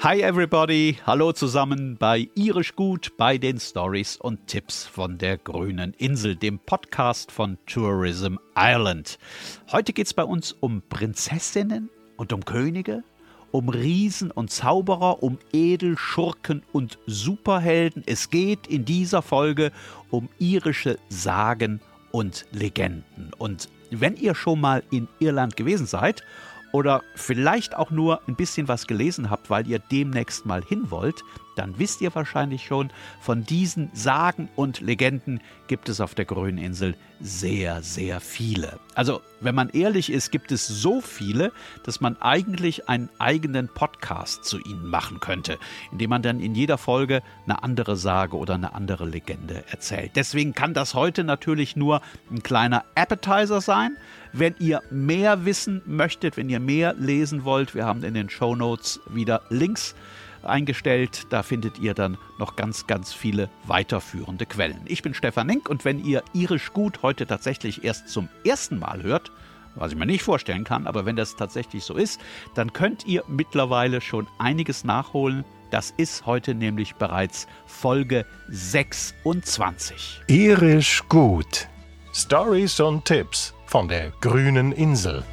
Hi everybody, hallo zusammen bei Irisch Gut bei den Stories und Tipps von der grünen Insel, dem Podcast von Tourism Ireland. Heute geht es bei uns um Prinzessinnen und um Könige, um Riesen und Zauberer, um Edelschurken und Superhelden. Es geht in dieser Folge um irische Sagen und Legenden. Und wenn ihr schon mal in Irland gewesen seid oder vielleicht auch nur ein bisschen was gelesen habt, weil ihr demnächst mal hin wollt, dann wisst ihr wahrscheinlich schon, von diesen Sagen und Legenden gibt es auf der grünen Insel sehr, sehr viele. Also, wenn man ehrlich ist, gibt es so viele, dass man eigentlich einen eigenen Podcast zu ihnen machen könnte, indem man dann in jeder Folge eine andere Sage oder eine andere Legende erzählt. Deswegen kann das heute natürlich nur ein kleiner Appetizer sein. Wenn ihr mehr wissen möchtet, wenn ihr mehr lesen wollt, wir haben in den Show Notes wieder Links eingestellt. Da findet ihr dann noch ganz, ganz viele weiterführende Quellen. Ich bin Stefan Nink und wenn ihr irisch gut heute tatsächlich erst zum ersten Mal hört, was ich mir nicht vorstellen kann, aber wenn das tatsächlich so ist, dann könnt ihr mittlerweile schon einiges nachholen. Das ist heute nämlich bereits Folge 26. Irisch gut. Stories und Tipps von der grünen Insel.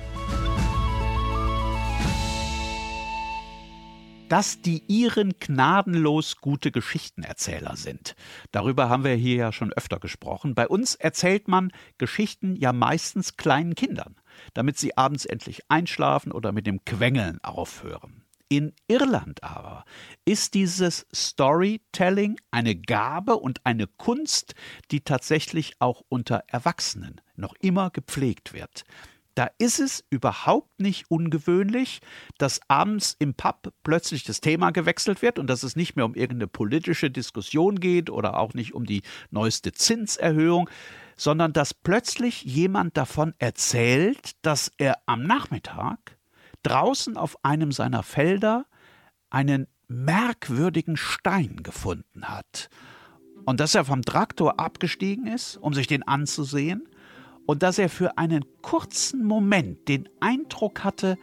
dass die Iren gnadenlos gute Geschichtenerzähler sind. Darüber haben wir hier ja schon öfter gesprochen. Bei uns erzählt man Geschichten ja meistens kleinen Kindern, damit sie abends endlich einschlafen oder mit dem Quengeln aufhören. In Irland aber ist dieses Storytelling eine Gabe und eine Kunst, die tatsächlich auch unter Erwachsenen noch immer gepflegt wird. Da ist es überhaupt nicht ungewöhnlich, dass abends im Pub plötzlich das Thema gewechselt wird und dass es nicht mehr um irgendeine politische Diskussion geht oder auch nicht um die neueste Zinserhöhung, sondern dass plötzlich jemand davon erzählt, dass er am Nachmittag draußen auf einem seiner Felder einen merkwürdigen Stein gefunden hat. Und dass er vom Traktor abgestiegen ist, um sich den anzusehen, und dass er für einen kurzen Moment den Eindruck hatte,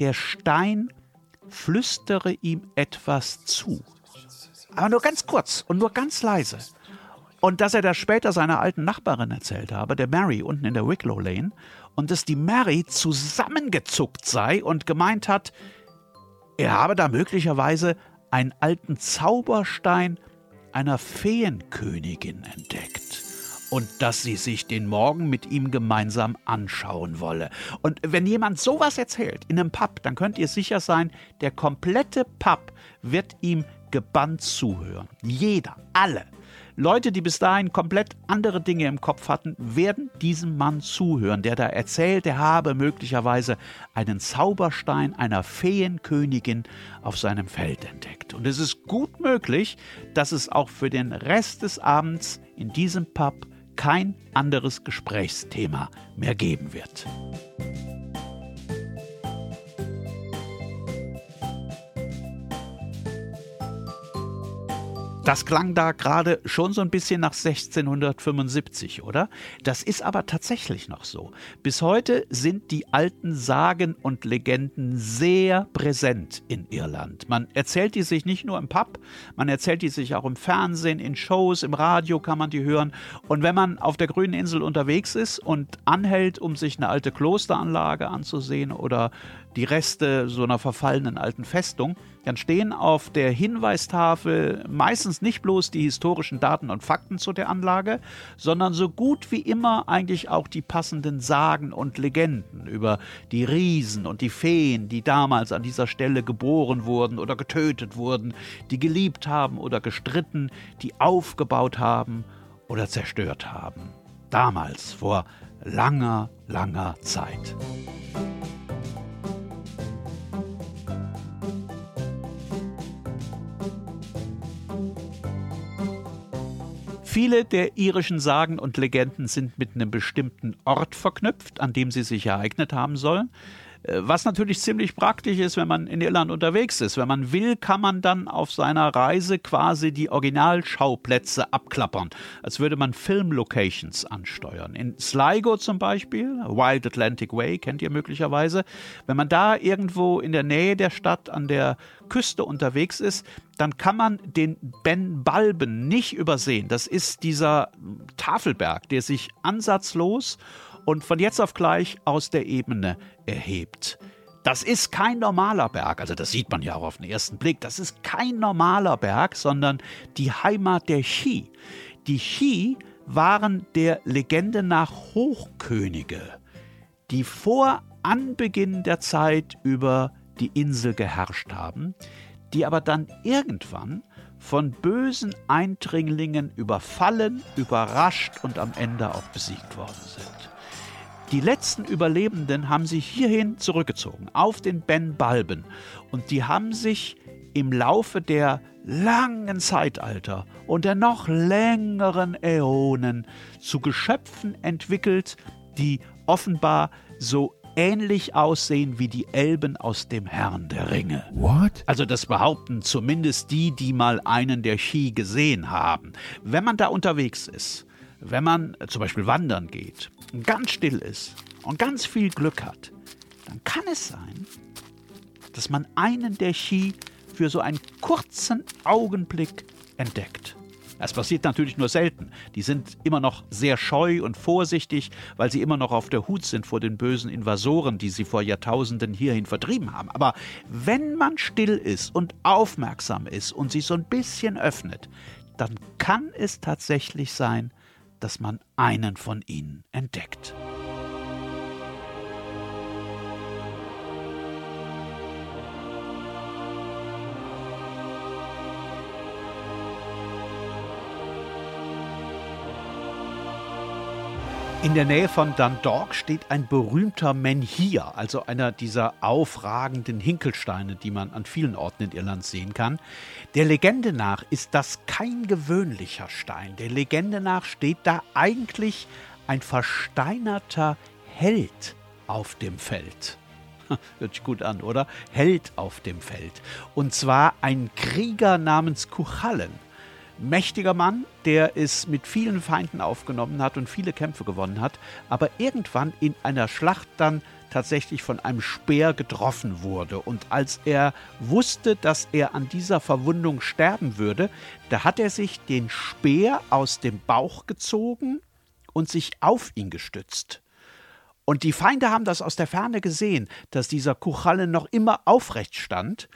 der Stein flüstere ihm etwas zu. Aber nur ganz kurz und nur ganz leise. Und dass er das später seiner alten Nachbarin erzählt habe, der Mary unten in der Wicklow Lane, und dass die Mary zusammengezuckt sei und gemeint hat, er habe da möglicherweise einen alten Zauberstein einer Feenkönigin entdeckt und dass sie sich den Morgen mit ihm gemeinsam anschauen wolle. Und wenn jemand sowas erzählt in einem Pub, dann könnt ihr sicher sein, der komplette Pub wird ihm gebannt zuhören. Jeder, alle. Leute, die bis dahin komplett andere Dinge im Kopf hatten, werden diesem Mann zuhören, der da erzählt, er habe möglicherweise einen Zauberstein einer Feenkönigin auf seinem Feld entdeckt. Und es ist gut möglich, dass es auch für den Rest des Abends in diesem Pub kein anderes Gesprächsthema mehr geben wird. Das klang da gerade schon so ein bisschen nach 1675, oder? Das ist aber tatsächlich noch so. Bis heute sind die alten Sagen und Legenden sehr präsent in Irland. Man erzählt die sich nicht nur im Pub, man erzählt die sich auch im Fernsehen, in Shows, im Radio kann man die hören. Und wenn man auf der grünen Insel unterwegs ist und anhält, um sich eine alte Klosteranlage anzusehen oder die Reste so einer verfallenen alten Festung, dann stehen auf der Hinweistafel meistens nicht bloß die historischen Daten und Fakten zu der Anlage, sondern so gut wie immer eigentlich auch die passenden Sagen und Legenden über die Riesen und die Feen, die damals an dieser Stelle geboren wurden oder getötet wurden, die geliebt haben oder gestritten, die aufgebaut haben oder zerstört haben. Damals, vor langer, langer Zeit. Viele der irischen Sagen und Legenden sind mit einem bestimmten Ort verknüpft, an dem sie sich ereignet haben sollen. Äh, was natürlich ziemlich praktisch ist, wenn man in Irland unterwegs ist. Wenn man will, kann man dann auf seiner Reise quasi die Originalschauplätze abklappern, als würde man Filmlocations ansteuern. In Sligo zum Beispiel, Wild Atlantic Way, kennt ihr möglicherweise. Wenn man da irgendwo in der Nähe der Stadt an der Küste unterwegs ist, dann kann man den Ben Balben nicht übersehen. Das ist dieser Tafelberg, der sich ansatzlos und von jetzt auf gleich aus der Ebene erhebt. Das ist kein normaler Berg, also das sieht man ja auch auf den ersten Blick. Das ist kein normaler Berg, sondern die Heimat der Chi. Die Chi waren der Legende nach Hochkönige, die vor Anbeginn der Zeit über die Insel geherrscht haben, die aber dann irgendwann von bösen Eindringlingen überfallen, überrascht und am Ende auch besiegt worden sind. Die letzten Überlebenden haben sich hierhin zurückgezogen, auf den Ben Balben. Und die haben sich im Laufe der langen Zeitalter und der noch längeren Äonen zu Geschöpfen entwickelt, die offenbar so ähnlich aussehen wie die Elben aus dem Herrn der Ringe. What? Also das behaupten zumindest die, die mal einen der Ski gesehen haben. Wenn man da unterwegs ist, wenn man zum Beispiel wandern geht und ganz still ist und ganz viel Glück hat, dann kann es sein, dass man einen der Ski für so einen kurzen Augenblick entdeckt. Das passiert natürlich nur selten. Die sind immer noch sehr scheu und vorsichtig, weil sie immer noch auf der Hut sind vor den bösen Invasoren, die sie vor Jahrtausenden hierhin vertrieben haben. Aber wenn man still ist und aufmerksam ist und sich so ein bisschen öffnet, dann kann es tatsächlich sein, dass man einen von ihnen entdeckt. In der Nähe von Dundalk steht ein berühmter Menhir, also einer dieser aufragenden Hinkelsteine, die man an vielen Orten in Irland sehen kann. Der Legende nach ist das kein gewöhnlicher Stein. Der Legende nach steht da eigentlich ein versteinerter Held auf dem Feld. Hört sich gut an, oder? Held auf dem Feld. Und zwar ein Krieger namens Kuchallen mächtiger Mann, der es mit vielen Feinden aufgenommen hat und viele Kämpfe gewonnen hat, aber irgendwann in einer Schlacht dann tatsächlich von einem Speer getroffen wurde. Und als er wusste, dass er an dieser Verwundung sterben würde, da hat er sich den Speer aus dem Bauch gezogen und sich auf ihn gestützt. Und die Feinde haben das aus der Ferne gesehen, dass dieser Kuchalle noch immer aufrecht stand.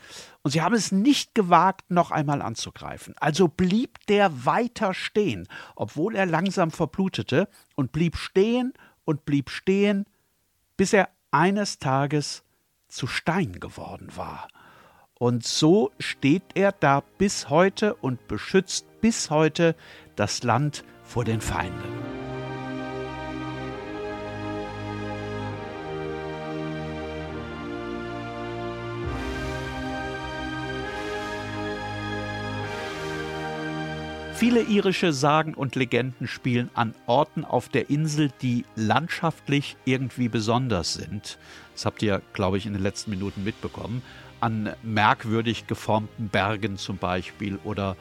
Und sie haben es nicht gewagt, noch einmal anzugreifen. Also blieb der weiter stehen, obwohl er langsam verblutete, und blieb stehen und blieb stehen, bis er eines Tages zu Stein geworden war. Und so steht er da bis heute und beschützt bis heute das Land vor den Feinden. Viele irische Sagen und Legenden spielen an Orten auf der Insel, die landschaftlich irgendwie besonders sind. Das habt ihr, glaube ich, in den letzten Minuten mitbekommen. An merkwürdig geformten Bergen zum Beispiel oder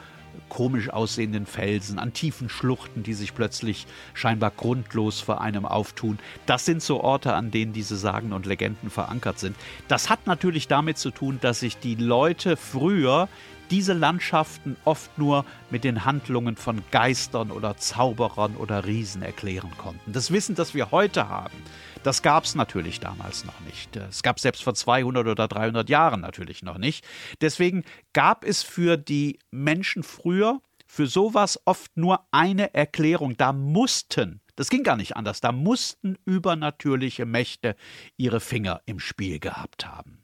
komisch aussehenden Felsen, an tiefen Schluchten, die sich plötzlich scheinbar grundlos vor einem auftun. Das sind so Orte, an denen diese Sagen und Legenden verankert sind. Das hat natürlich damit zu tun, dass sich die Leute früher diese Landschaften oft nur mit den Handlungen von Geistern oder Zauberern oder Riesen erklären konnten. Das Wissen, das wir heute haben, das gab es natürlich damals noch nicht. Es gab selbst vor 200 oder 300 Jahren natürlich noch nicht. Deswegen gab es für die Menschen früher für sowas oft nur eine Erklärung. Da mussten das ging gar nicht anders. Da mussten übernatürliche Mächte ihre Finger im Spiel gehabt haben.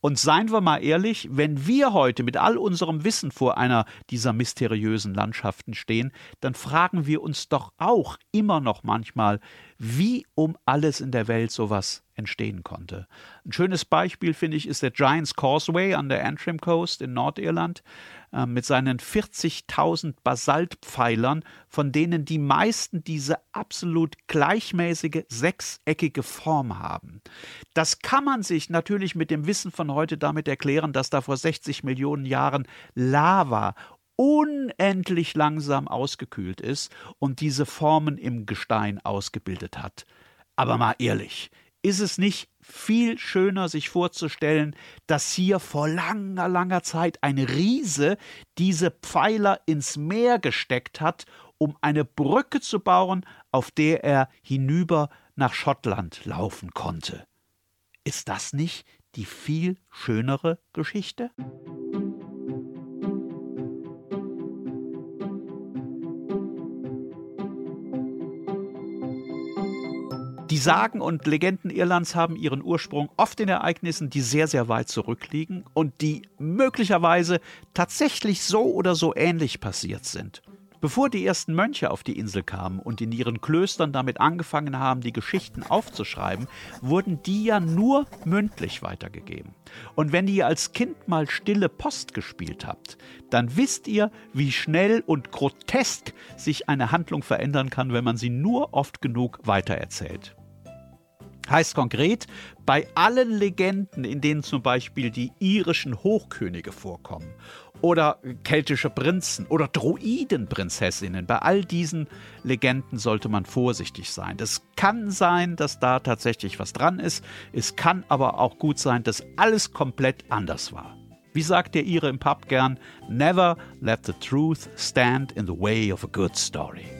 Und seien wir mal ehrlich, wenn wir heute mit all unserem Wissen vor einer dieser mysteriösen Landschaften stehen, dann fragen wir uns doch auch immer noch manchmal, wie um alles in der Welt sowas entstehen konnte. Ein schönes Beispiel, finde ich, ist der Giants Causeway an der Antrim Coast in Nordirland äh, mit seinen 40.000 Basaltpfeilern, von denen die meisten diese absolut gleichmäßige sechseckige Form haben. Das kann man sich natürlich mit dem Wissen von heute damit erklären, dass da vor 60 Millionen Jahren Lava unendlich langsam ausgekühlt ist und diese Formen im Gestein ausgebildet hat. Aber mal ehrlich, ist es nicht viel schöner, sich vorzustellen, dass hier vor langer, langer Zeit ein Riese diese Pfeiler ins Meer gesteckt hat, um eine Brücke zu bauen, auf der er hinüber nach Schottland laufen konnte. Ist das nicht die viel schönere Geschichte? Sagen und Legenden Irlands haben ihren Ursprung oft in Ereignissen, die sehr, sehr weit zurückliegen und die möglicherweise tatsächlich so oder so ähnlich passiert sind. Bevor die ersten Mönche auf die Insel kamen und in ihren Klöstern damit angefangen haben, die Geschichten aufzuschreiben, wurden die ja nur mündlich weitergegeben. Und wenn ihr als Kind mal stille Post gespielt habt, dann wisst ihr, wie schnell und grotesk sich eine Handlung verändern kann, wenn man sie nur oft genug weitererzählt. Heißt konkret, bei allen Legenden, in denen zum Beispiel die irischen Hochkönige vorkommen oder keltische Prinzen oder Druidenprinzessinnen, bei all diesen Legenden sollte man vorsichtig sein. Es kann sein, dass da tatsächlich was dran ist, es kann aber auch gut sein, dass alles komplett anders war. Wie sagt der Ire im Pub gern, never let the truth stand in the way of a good story.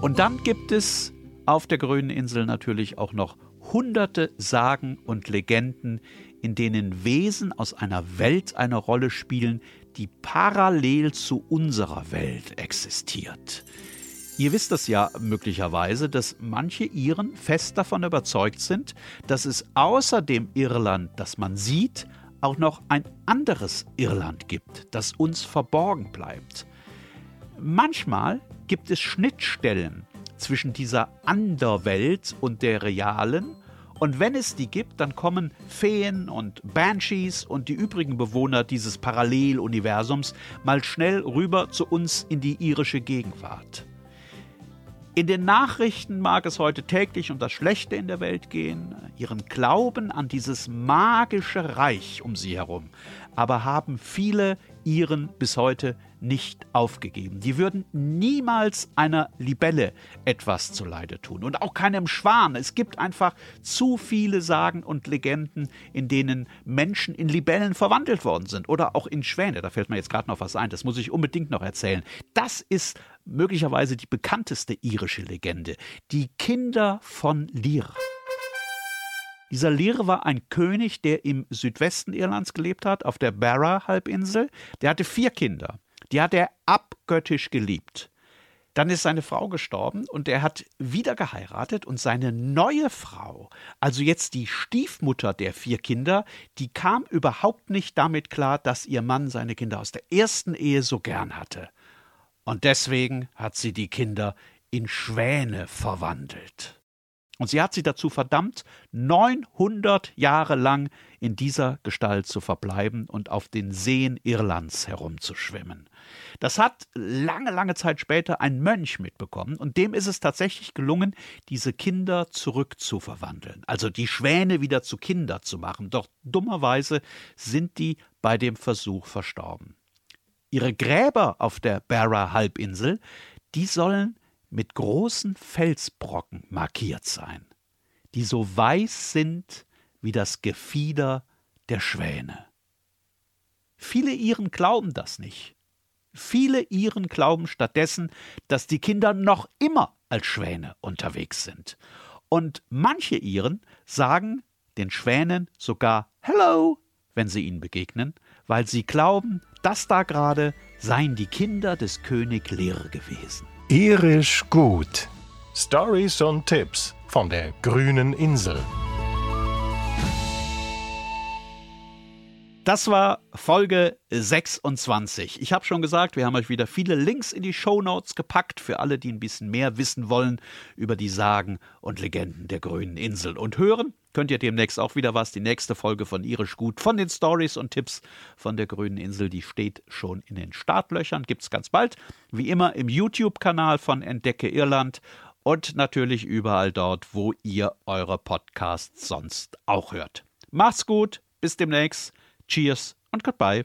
Und dann gibt es auf der grünen Insel natürlich auch noch hunderte Sagen und Legenden, in denen Wesen aus einer Welt eine Rolle spielen, die parallel zu unserer Welt existiert. Ihr wisst es ja möglicherweise, dass manche Iren fest davon überzeugt sind, dass es außer dem Irland, das man sieht, auch noch ein anderes Irland gibt, das uns verborgen bleibt. Manchmal gibt es Schnittstellen zwischen dieser Anderwelt und der realen. Und wenn es die gibt, dann kommen Feen und Banshees und die übrigen Bewohner dieses Paralleluniversums mal schnell rüber zu uns in die irische Gegenwart. In den Nachrichten mag es heute täglich um das Schlechte in der Welt gehen, ihren Glauben an dieses magische Reich um sie herum, aber haben viele ihren bis heute nicht aufgegeben. Die würden niemals einer Libelle etwas zuleide tun und auch keinem Schwan. Es gibt einfach zu viele Sagen und Legenden, in denen Menschen in Libellen verwandelt worden sind oder auch in Schwäne. Da fällt mir jetzt gerade noch was ein, das muss ich unbedingt noch erzählen. Das ist möglicherweise die bekannteste irische Legende, die Kinder von Lear. Dieser Lear war ein König, der im Südwesten Irlands gelebt hat, auf der Barra-Halbinsel. Der hatte vier Kinder. Die hat er abgöttisch geliebt. Dann ist seine Frau gestorben und er hat wieder geheiratet und seine neue Frau, also jetzt die Stiefmutter der vier Kinder, die kam überhaupt nicht damit klar, dass ihr Mann seine Kinder aus der ersten Ehe so gern hatte. Und deswegen hat sie die Kinder in Schwäne verwandelt. Und sie hat sie dazu verdammt, 900 Jahre lang in dieser Gestalt zu verbleiben und auf den Seen Irlands herumzuschwimmen. Das hat lange, lange Zeit später ein Mönch mitbekommen und dem ist es tatsächlich gelungen, diese Kinder zurückzuverwandeln, also die Schwäne wieder zu Kinder zu machen. Doch dummerweise sind die bei dem Versuch verstorben. Ihre Gräber auf der Barra-Halbinsel, die sollen mit großen Felsbrocken markiert sein, die so weiß sind wie das Gefieder der Schwäne. Viele Iren glauben das nicht. Viele Iren glauben stattdessen, dass die Kinder noch immer als Schwäne unterwegs sind. Und manche Iren sagen den Schwänen sogar Hello, wenn sie ihnen begegnen, weil sie glauben, das da gerade seien die Kinder des König Lear gewesen. Irisch gut. Stories und Tipps von der grünen Insel. Das war Folge 26. Ich habe schon gesagt, wir haben euch wieder viele Links in die Show Notes gepackt für alle, die ein bisschen mehr wissen wollen über die Sagen und Legenden der grünen Insel. Und hören könnt ihr demnächst auch wieder was. Die nächste Folge von Irisch Gut von den Stories und Tipps von der grünen Insel, die steht schon in den Startlöchern. Gibt es ganz bald. Wie immer im YouTube-Kanal von Entdecke Irland und natürlich überall dort, wo ihr eure Podcasts sonst auch hört. Macht's gut, bis demnächst. Cheers und goodbye.